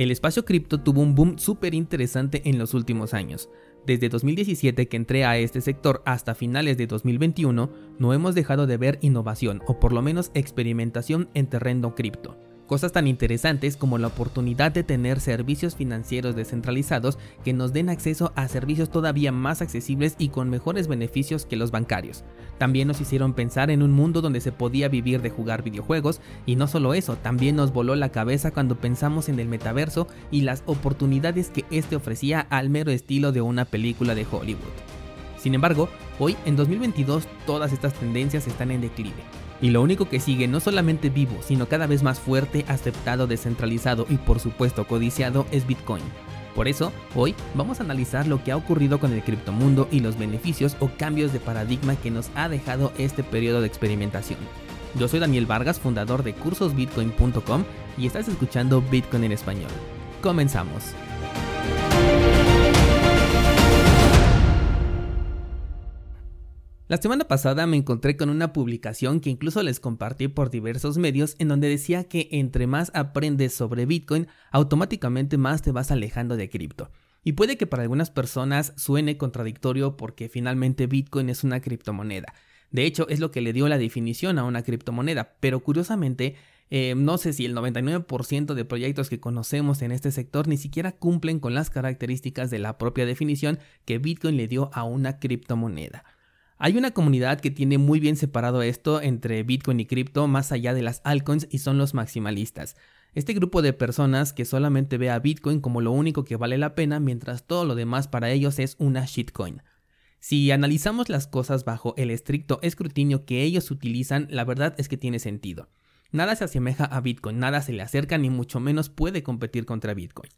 El espacio cripto tuvo un boom súper interesante en los últimos años. Desde 2017 que entré a este sector hasta finales de 2021, no hemos dejado de ver innovación o por lo menos experimentación en terreno cripto. Cosas tan interesantes como la oportunidad de tener servicios financieros descentralizados que nos den acceso a servicios todavía más accesibles y con mejores beneficios que los bancarios. También nos hicieron pensar en un mundo donde se podía vivir de jugar videojuegos y no solo eso, también nos voló la cabeza cuando pensamos en el metaverso y las oportunidades que este ofrecía al mero estilo de una película de Hollywood. Sin embargo, hoy en 2022 todas estas tendencias están en declive y lo único que sigue no solamente vivo, sino cada vez más fuerte, aceptado, descentralizado y por supuesto codiciado es Bitcoin. Por eso, hoy vamos a analizar lo que ha ocurrido con el criptomundo y los beneficios o cambios de paradigma que nos ha dejado este periodo de experimentación. Yo soy Daniel Vargas, fundador de cursosbitcoin.com y estás escuchando Bitcoin en español. Comenzamos. La semana pasada me encontré con una publicación que incluso les compartí por diversos medios en donde decía que entre más aprendes sobre Bitcoin, automáticamente más te vas alejando de cripto. Y puede que para algunas personas suene contradictorio porque finalmente Bitcoin es una criptomoneda. De hecho, es lo que le dio la definición a una criptomoneda, pero curiosamente, eh, no sé si el 99% de proyectos que conocemos en este sector ni siquiera cumplen con las características de la propia definición que Bitcoin le dio a una criptomoneda. Hay una comunidad que tiene muy bien separado esto entre Bitcoin y cripto más allá de las altcoins y son los maximalistas. Este grupo de personas que solamente ve a Bitcoin como lo único que vale la pena mientras todo lo demás para ellos es una shitcoin. Si analizamos las cosas bajo el estricto escrutinio que ellos utilizan, la verdad es que tiene sentido. Nada se asemeja a Bitcoin, nada se le acerca ni mucho menos puede competir contra Bitcoin.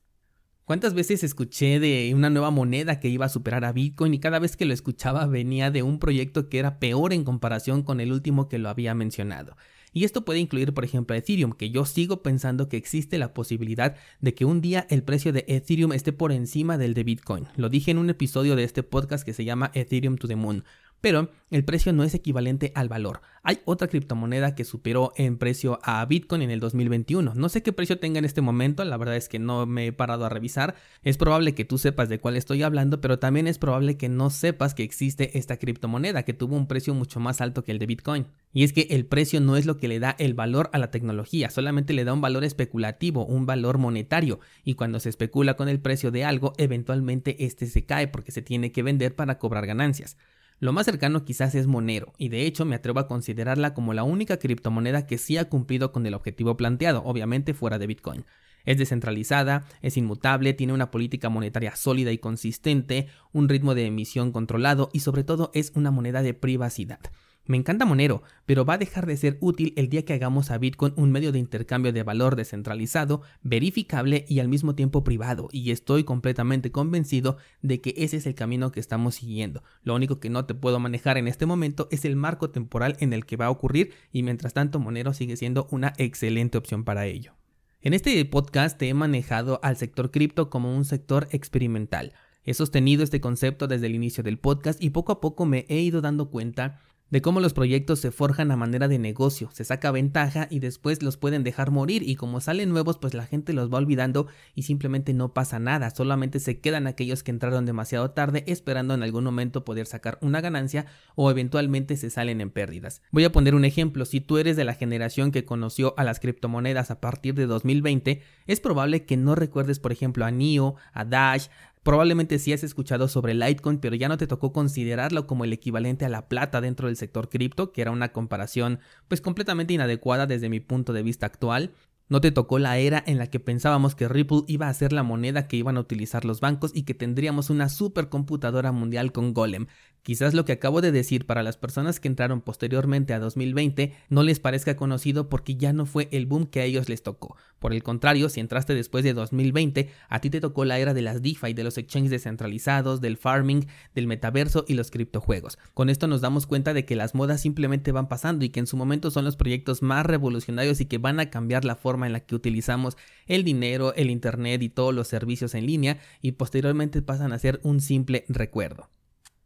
¿Cuántas veces escuché de una nueva moneda que iba a superar a Bitcoin y cada vez que lo escuchaba venía de un proyecto que era peor en comparación con el último que lo había mencionado? Y esto puede incluir, por ejemplo, Ethereum, que yo sigo pensando que existe la posibilidad de que un día el precio de Ethereum esté por encima del de Bitcoin. Lo dije en un episodio de este podcast que se llama Ethereum to the Moon pero el precio no es equivalente al valor. Hay otra criptomoneda que superó en precio a Bitcoin en el 2021. No sé qué precio tenga en este momento, la verdad es que no me he parado a revisar. Es probable que tú sepas de cuál estoy hablando, pero también es probable que no sepas que existe esta criptomoneda que tuvo un precio mucho más alto que el de Bitcoin. Y es que el precio no es lo que le da el valor a la tecnología, solamente le da un valor especulativo, un valor monetario, y cuando se especula con el precio de algo, eventualmente este se cae porque se tiene que vender para cobrar ganancias. Lo más cercano quizás es Monero, y de hecho me atrevo a considerarla como la única criptomoneda que sí ha cumplido con el objetivo planteado, obviamente fuera de Bitcoin. Es descentralizada, es inmutable, tiene una política monetaria sólida y consistente, un ritmo de emisión controlado y sobre todo es una moneda de privacidad. Me encanta Monero, pero va a dejar de ser útil el día que hagamos a Bitcoin un medio de intercambio de valor descentralizado, verificable y al mismo tiempo privado, y estoy completamente convencido de que ese es el camino que estamos siguiendo. Lo único que no te puedo manejar en este momento es el marco temporal en el que va a ocurrir y mientras tanto Monero sigue siendo una excelente opción para ello. En este podcast te he manejado al sector cripto como un sector experimental. He sostenido este concepto desde el inicio del podcast y poco a poco me he ido dando cuenta de cómo los proyectos se forjan a manera de negocio, se saca ventaja y después los pueden dejar morir. Y como salen nuevos pues la gente los va olvidando y simplemente no pasa nada, solamente se quedan aquellos que entraron demasiado tarde esperando en algún momento poder sacar una ganancia o eventualmente se salen en pérdidas. Voy a poner un ejemplo, si tú eres de la generación que conoció a las criptomonedas a partir de 2020, es probable que no recuerdes por ejemplo a NIO, a Dash, Probablemente sí has escuchado sobre Litecoin, pero ya no te tocó considerarlo como el equivalente a la plata dentro del sector cripto, que era una comparación pues completamente inadecuada desde mi punto de vista actual. No te tocó la era en la que pensábamos que Ripple iba a ser la moneda que iban a utilizar los bancos y que tendríamos una supercomputadora mundial con Golem. Quizás lo que acabo de decir para las personas que entraron posteriormente a 2020 no les parezca conocido porque ya no fue el boom que a ellos les tocó. Por el contrario, si entraste después de 2020, a ti te tocó la era de las DeFi, de los exchanges descentralizados, del farming, del metaverso y los criptojuegos. Con esto nos damos cuenta de que las modas simplemente van pasando y que en su momento son los proyectos más revolucionarios y que van a cambiar la forma en la que utilizamos el dinero, el internet y todos los servicios en línea y posteriormente pasan a ser un simple recuerdo.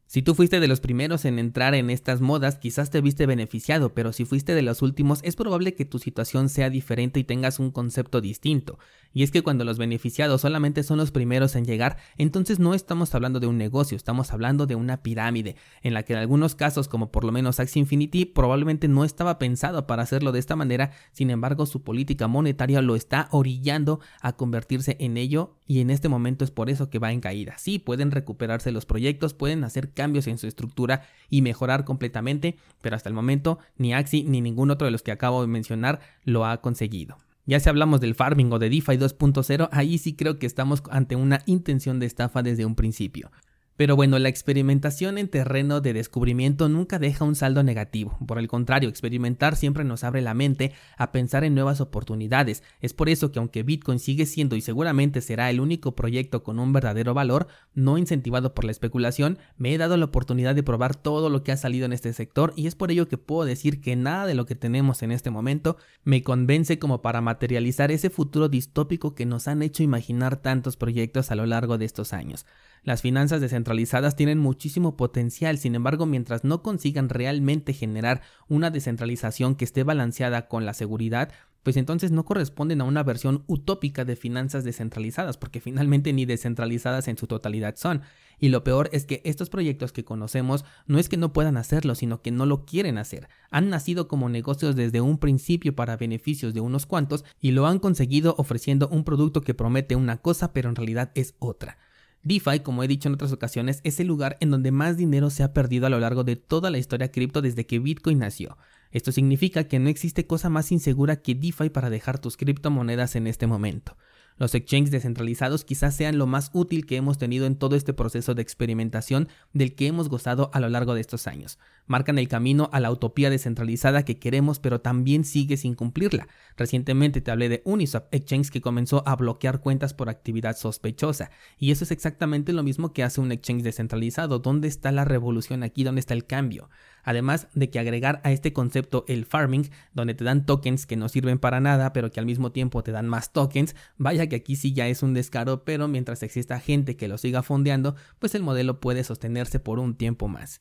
Si tú fuiste de los primeros en entrar en estas modas, quizás te viste beneficiado, pero si fuiste de los últimos, es probable que tu situación sea diferente y tengas un concepto distinto. Y es que cuando los beneficiados solamente son los primeros en llegar, entonces no estamos hablando de un negocio, estamos hablando de una pirámide, en la que en algunos casos, como por lo menos Axie Infinity, probablemente no estaba pensado para hacerlo de esta manera, sin embargo su política monetaria lo está orillando a convertirse en ello y en este momento es por eso que va en caída. Sí, pueden recuperarse los proyectos, pueden hacer cambios en su estructura y mejorar completamente, pero hasta el momento ni Axie ni ningún otro de los que acabo de mencionar lo ha conseguido. Ya si hablamos del farming o de DeFi 2.0, ahí sí creo que estamos ante una intención de estafa desde un principio. Pero bueno, la experimentación en terreno de descubrimiento nunca deja un saldo negativo. Por el contrario, experimentar siempre nos abre la mente a pensar en nuevas oportunidades. Es por eso que aunque Bitcoin sigue siendo y seguramente será el único proyecto con un verdadero valor, no incentivado por la especulación, me he dado la oportunidad de probar todo lo que ha salido en este sector y es por ello que puedo decir que nada de lo que tenemos en este momento me convence como para materializar ese futuro distópico que nos han hecho imaginar tantos proyectos a lo largo de estos años. Las finanzas descentralizadas tienen muchísimo potencial, sin embargo, mientras no consigan realmente generar una descentralización que esté balanceada con la seguridad, pues entonces no corresponden a una versión utópica de finanzas descentralizadas, porque finalmente ni descentralizadas en su totalidad son. Y lo peor es que estos proyectos que conocemos no es que no puedan hacerlo, sino que no lo quieren hacer. Han nacido como negocios desde un principio para beneficios de unos cuantos y lo han conseguido ofreciendo un producto que promete una cosa pero en realidad es otra. DeFi, como he dicho en otras ocasiones, es el lugar en donde más dinero se ha perdido a lo largo de toda la historia cripto desde que Bitcoin nació. Esto significa que no existe cosa más insegura que DeFi para dejar tus criptomonedas en este momento. Los exchanges descentralizados quizás sean lo más útil que hemos tenido en todo este proceso de experimentación del que hemos gozado a lo largo de estos años. Marcan el camino a la utopía descentralizada que queremos pero también sigue sin cumplirla. Recientemente te hablé de Uniswap Exchange que comenzó a bloquear cuentas por actividad sospechosa y eso es exactamente lo mismo que hace un exchange descentralizado. ¿Dónde está la revolución aquí? ¿Dónde está el cambio? Además de que agregar a este concepto el farming, donde te dan tokens que no sirven para nada, pero que al mismo tiempo te dan más tokens, vaya que aquí sí ya es un descaro, pero mientras exista gente que lo siga fondeando, pues el modelo puede sostenerse por un tiempo más.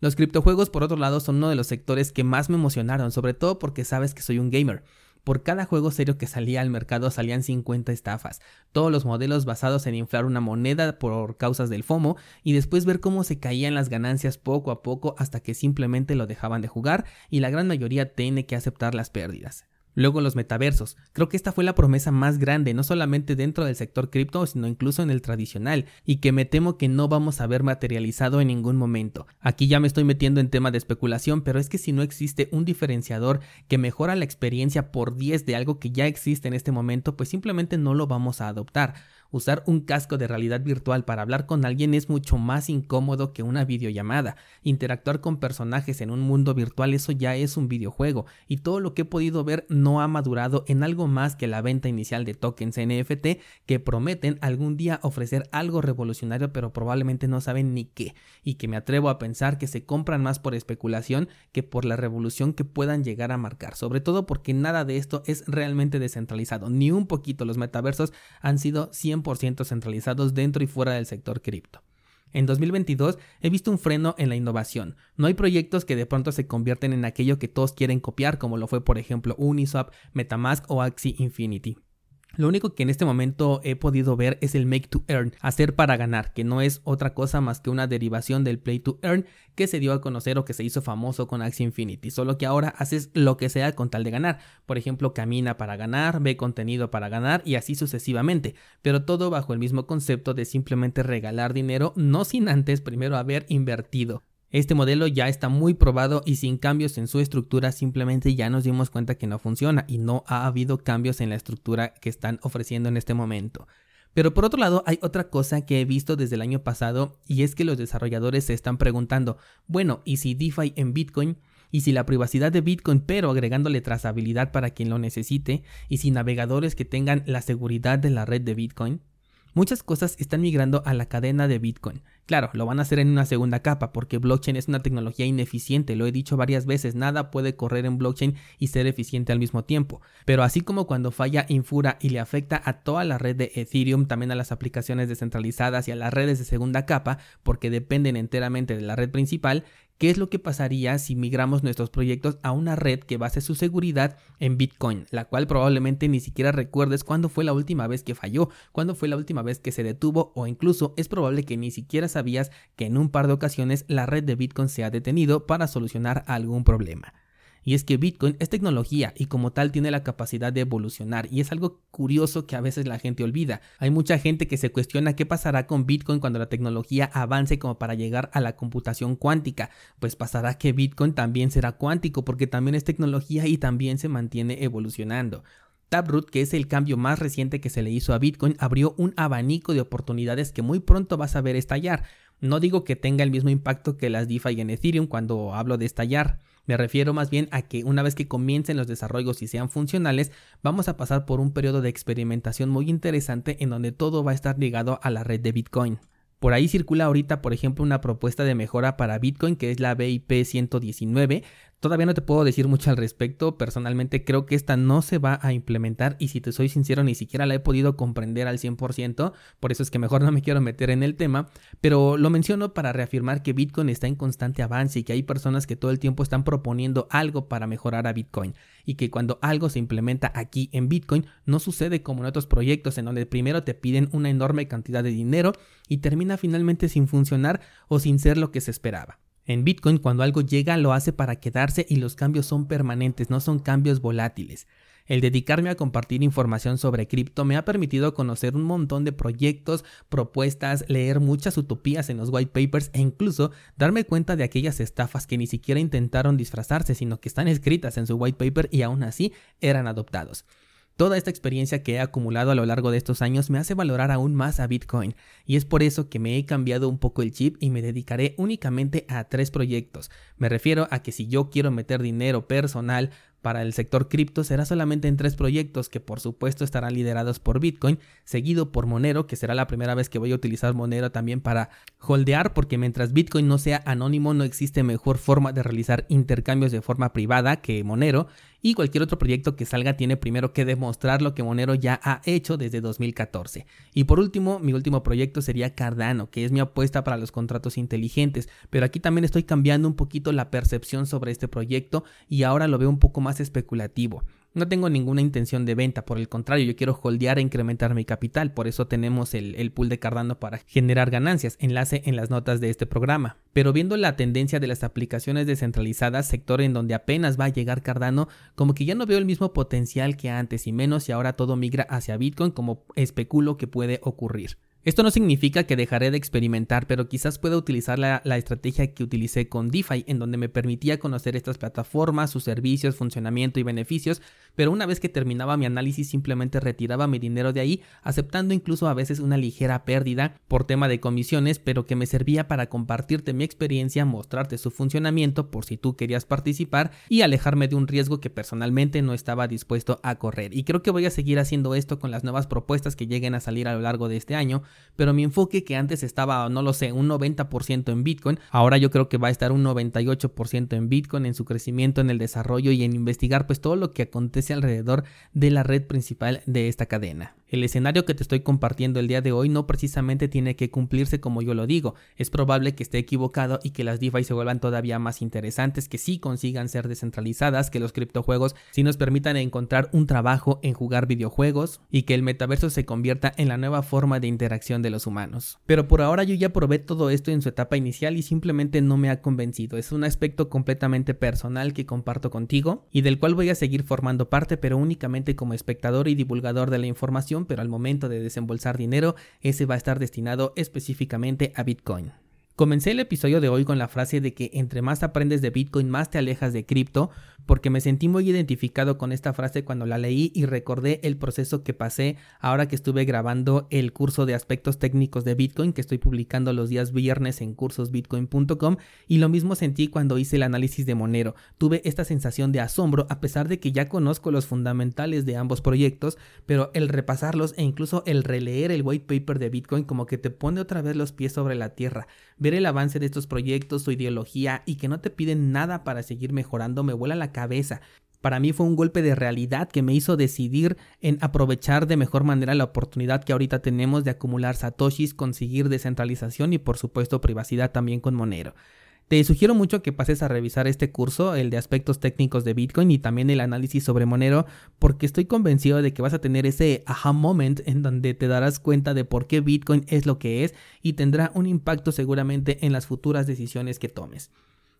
Los criptojuegos, por otro lado, son uno de los sectores que más me emocionaron, sobre todo porque sabes que soy un gamer. Por cada juego serio que salía al mercado salían 50 estafas, todos los modelos basados en inflar una moneda por causas del FOMO y después ver cómo se caían las ganancias poco a poco hasta que simplemente lo dejaban de jugar y la gran mayoría tiene que aceptar las pérdidas. Luego los metaversos. Creo que esta fue la promesa más grande, no solamente dentro del sector cripto, sino incluso en el tradicional, y que me temo que no vamos a ver materializado en ningún momento. Aquí ya me estoy metiendo en tema de especulación, pero es que si no existe un diferenciador que mejora la experiencia por 10 de algo que ya existe en este momento, pues simplemente no lo vamos a adoptar. Usar un casco de realidad virtual para hablar con alguien es mucho más incómodo que una videollamada. Interactuar con personajes en un mundo virtual eso ya es un videojuego y todo lo que he podido ver no ha madurado en algo más que la venta inicial de tokens NFT que prometen algún día ofrecer algo revolucionario pero probablemente no saben ni qué y que me atrevo a pensar que se compran más por especulación que por la revolución que puedan llegar a marcar, sobre todo porque nada de esto es realmente descentralizado, ni un poquito los metaversos han sido siempre centralizados dentro y fuera del sector cripto. En 2022 he visto un freno en la innovación. No hay proyectos que de pronto se convierten en aquello que todos quieren copiar, como lo fue por ejemplo Uniswap, Metamask o Axie Infinity. Lo único que en este momento he podido ver es el make to earn, hacer para ganar, que no es otra cosa más que una derivación del play to earn que se dio a conocer o que se hizo famoso con Axie Infinity, solo que ahora haces lo que sea con tal de ganar. Por ejemplo, camina para ganar, ve contenido para ganar y así sucesivamente, pero todo bajo el mismo concepto de simplemente regalar dinero, no sin antes primero haber invertido. Este modelo ya está muy probado y sin cambios en su estructura simplemente ya nos dimos cuenta que no funciona y no ha habido cambios en la estructura que están ofreciendo en este momento. Pero por otro lado, hay otra cosa que he visto desde el año pasado y es que los desarrolladores se están preguntando, bueno, ¿y si DeFi en Bitcoin? ¿Y si la privacidad de Bitcoin pero agregándole trazabilidad para quien lo necesite? ¿Y si navegadores que tengan la seguridad de la red de Bitcoin? Muchas cosas están migrando a la cadena de Bitcoin. Claro, lo van a hacer en una segunda capa porque blockchain es una tecnología ineficiente, lo he dicho varias veces, nada puede correr en blockchain y ser eficiente al mismo tiempo. Pero así como cuando falla Infura y le afecta a toda la red de Ethereum, también a las aplicaciones descentralizadas y a las redes de segunda capa, porque dependen enteramente de la red principal, ¿Qué es lo que pasaría si migramos nuestros proyectos a una red que base su seguridad en Bitcoin, la cual probablemente ni siquiera recuerdes cuándo fue la última vez que falló, cuándo fue la última vez que se detuvo o incluso es probable que ni siquiera sabías que en un par de ocasiones la red de Bitcoin se ha detenido para solucionar algún problema? Y es que Bitcoin es tecnología y como tal tiene la capacidad de evolucionar y es algo curioso que a veces la gente olvida. Hay mucha gente que se cuestiona qué pasará con Bitcoin cuando la tecnología avance como para llegar a la computación cuántica. Pues pasará que Bitcoin también será cuántico porque también es tecnología y también se mantiene evolucionando. Taproot, que es el cambio más reciente que se le hizo a Bitcoin, abrió un abanico de oportunidades que muy pronto vas a ver estallar. No digo que tenga el mismo impacto que las DeFi en Ethereum cuando hablo de estallar. Me refiero más bien a que una vez que comiencen los desarrollos y sean funcionales, vamos a pasar por un periodo de experimentación muy interesante en donde todo va a estar ligado a la red de Bitcoin. Por ahí circula ahorita, por ejemplo, una propuesta de mejora para Bitcoin que es la BIP 119, Todavía no te puedo decir mucho al respecto, personalmente creo que esta no se va a implementar y si te soy sincero ni siquiera la he podido comprender al 100%, por eso es que mejor no me quiero meter en el tema, pero lo menciono para reafirmar que Bitcoin está en constante avance y que hay personas que todo el tiempo están proponiendo algo para mejorar a Bitcoin y que cuando algo se implementa aquí en Bitcoin no sucede como en otros proyectos en donde primero te piden una enorme cantidad de dinero y termina finalmente sin funcionar o sin ser lo que se esperaba. En Bitcoin cuando algo llega lo hace para quedarse y los cambios son permanentes, no son cambios volátiles. El dedicarme a compartir información sobre cripto me ha permitido conocer un montón de proyectos, propuestas, leer muchas utopías en los white papers e incluso darme cuenta de aquellas estafas que ni siquiera intentaron disfrazarse, sino que están escritas en su white paper y aún así eran adoptados. Toda esta experiencia que he acumulado a lo largo de estos años me hace valorar aún más a Bitcoin y es por eso que me he cambiado un poco el chip y me dedicaré únicamente a tres proyectos. Me refiero a que si yo quiero meter dinero personal para el sector cripto será solamente en tres proyectos que por supuesto estarán liderados por Bitcoin, seguido por Monero, que será la primera vez que voy a utilizar Monero también para holdear, porque mientras Bitcoin no sea anónimo no existe mejor forma de realizar intercambios de forma privada que Monero, y cualquier otro proyecto que salga tiene primero que demostrar lo que Monero ya ha hecho desde 2014. Y por último, mi último proyecto sería Cardano, que es mi apuesta para los contratos inteligentes, pero aquí también estoy cambiando un poquito la percepción sobre este proyecto y ahora lo veo un poco más especulativo. No tengo ninguna intención de venta, por el contrario, yo quiero holdear e incrementar mi capital, por eso tenemos el, el, pool de Cardano para generar ganancias, enlace en las notas de este programa. Pero viendo la tendencia de las aplicaciones descentralizadas, sector en donde apenas va a llegar Cardano, como que ya no veo el mismo potencial que antes y menos y ahora todo migra hacia Bitcoin como especulo que puede ocurrir. Esto no significa que dejaré de experimentar, pero quizás pueda utilizar la, estrategia que utilicé con DeFi, en donde me permitía conocer estas plataformas, sus servicios, funcionamiento y beneficios, pero una vez que terminaba mi análisis simplemente retiraba mi dinero de ahí, aceptando incluso a veces una ligera pérdida por tema de comisiones, pero que me servía para compartirte mi experiencia, mostrarte su funcionamiento por si tú querías participar y alejarme de un riesgo que personalmente no estaba dispuesto a correr. Y creo que voy a seguir haciendo esto con las nuevas propuestas que lleguen a salir a lo largo de este año pero mi enfoque que antes estaba, no lo sé, un 90% en Bitcoin, ahora yo creo que va a estar un 98% en Bitcoin, en su crecimiento, en el desarrollo y en investigar pues todo lo que acontece alrededor de la red principal de esta cadena. El escenario que te estoy compartiendo el día de hoy no precisamente tiene que cumplirse como yo lo digo. Es probable que esté equivocado y que las DeFi se vuelvan todavía más interesantes, que sí consigan ser descentralizadas, que los criptojuegos sí nos permitan encontrar un trabajo en jugar videojuegos y que el metaverso se convierta en la nueva forma de interacción de los humanos. Pero por ahora yo ya probé todo esto en su etapa inicial y simplemente no me ha convencido. Es un aspecto completamente personal que comparto contigo y del cual voy a seguir formando parte, pero únicamente como espectador y divulgador de la información pero al momento de desembolsar dinero, ese va a estar destinado específicamente a Bitcoin. Comencé el episodio de hoy con la frase de que entre más aprendes de Bitcoin, más te alejas de cripto, porque me sentí muy identificado con esta frase cuando la leí y recordé el proceso que pasé ahora que estuve grabando el curso de aspectos técnicos de Bitcoin que estoy publicando los días viernes en cursosbitcoin.com y lo mismo sentí cuando hice el análisis de Monero. Tuve esta sensación de asombro a pesar de que ya conozco los fundamentales de ambos proyectos, pero el repasarlos e incluso el releer el white paper de Bitcoin como que te pone otra vez los pies sobre la tierra ver el avance de estos proyectos, su ideología y que no te piden nada para seguir mejorando me vuela la cabeza. Para mí fue un golpe de realidad que me hizo decidir en aprovechar de mejor manera la oportunidad que ahorita tenemos de acumular satoshis, conseguir descentralización y por supuesto privacidad también con Monero. Te sugiero mucho que pases a revisar este curso, el de aspectos técnicos de Bitcoin y también el análisis sobre Monero, porque estoy convencido de que vas a tener ese aha moment en donde te darás cuenta de por qué Bitcoin es lo que es y tendrá un impacto seguramente en las futuras decisiones que tomes.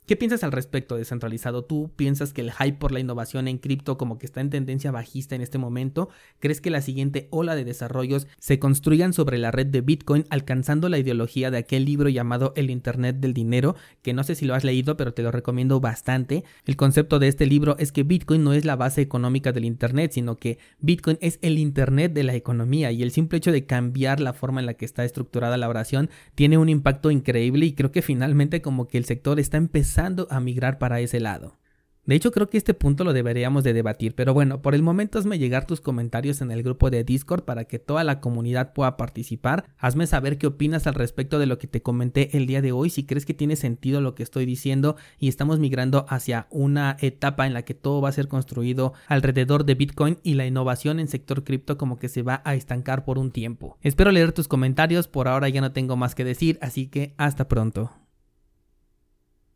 ¿Qué piensas al respecto descentralizado? ¿Tú piensas que el hype por la innovación en cripto como que está en tendencia bajista en este momento? ¿Crees que la siguiente ola de desarrollos se construyan sobre la red de Bitcoin alcanzando la ideología de aquel libro llamado El Internet del Dinero? Que no sé si lo has leído, pero te lo recomiendo bastante. El concepto de este libro es que Bitcoin no es la base económica del Internet, sino que Bitcoin es el Internet de la economía y el simple hecho de cambiar la forma en la que está estructurada la oración tiene un impacto increíble y creo que finalmente como que el sector está empezando a migrar para ese lado. De hecho, creo que este punto lo deberíamos de debatir, pero bueno, por el momento hazme llegar tus comentarios en el grupo de Discord para que toda la comunidad pueda participar. Hazme saber qué opinas al respecto de lo que te comenté el día de hoy, si crees que tiene sentido lo que estoy diciendo y estamos migrando hacia una etapa en la que todo va a ser construido alrededor de Bitcoin y la innovación en sector cripto como que se va a estancar por un tiempo. Espero leer tus comentarios, por ahora ya no tengo más que decir, así que hasta pronto.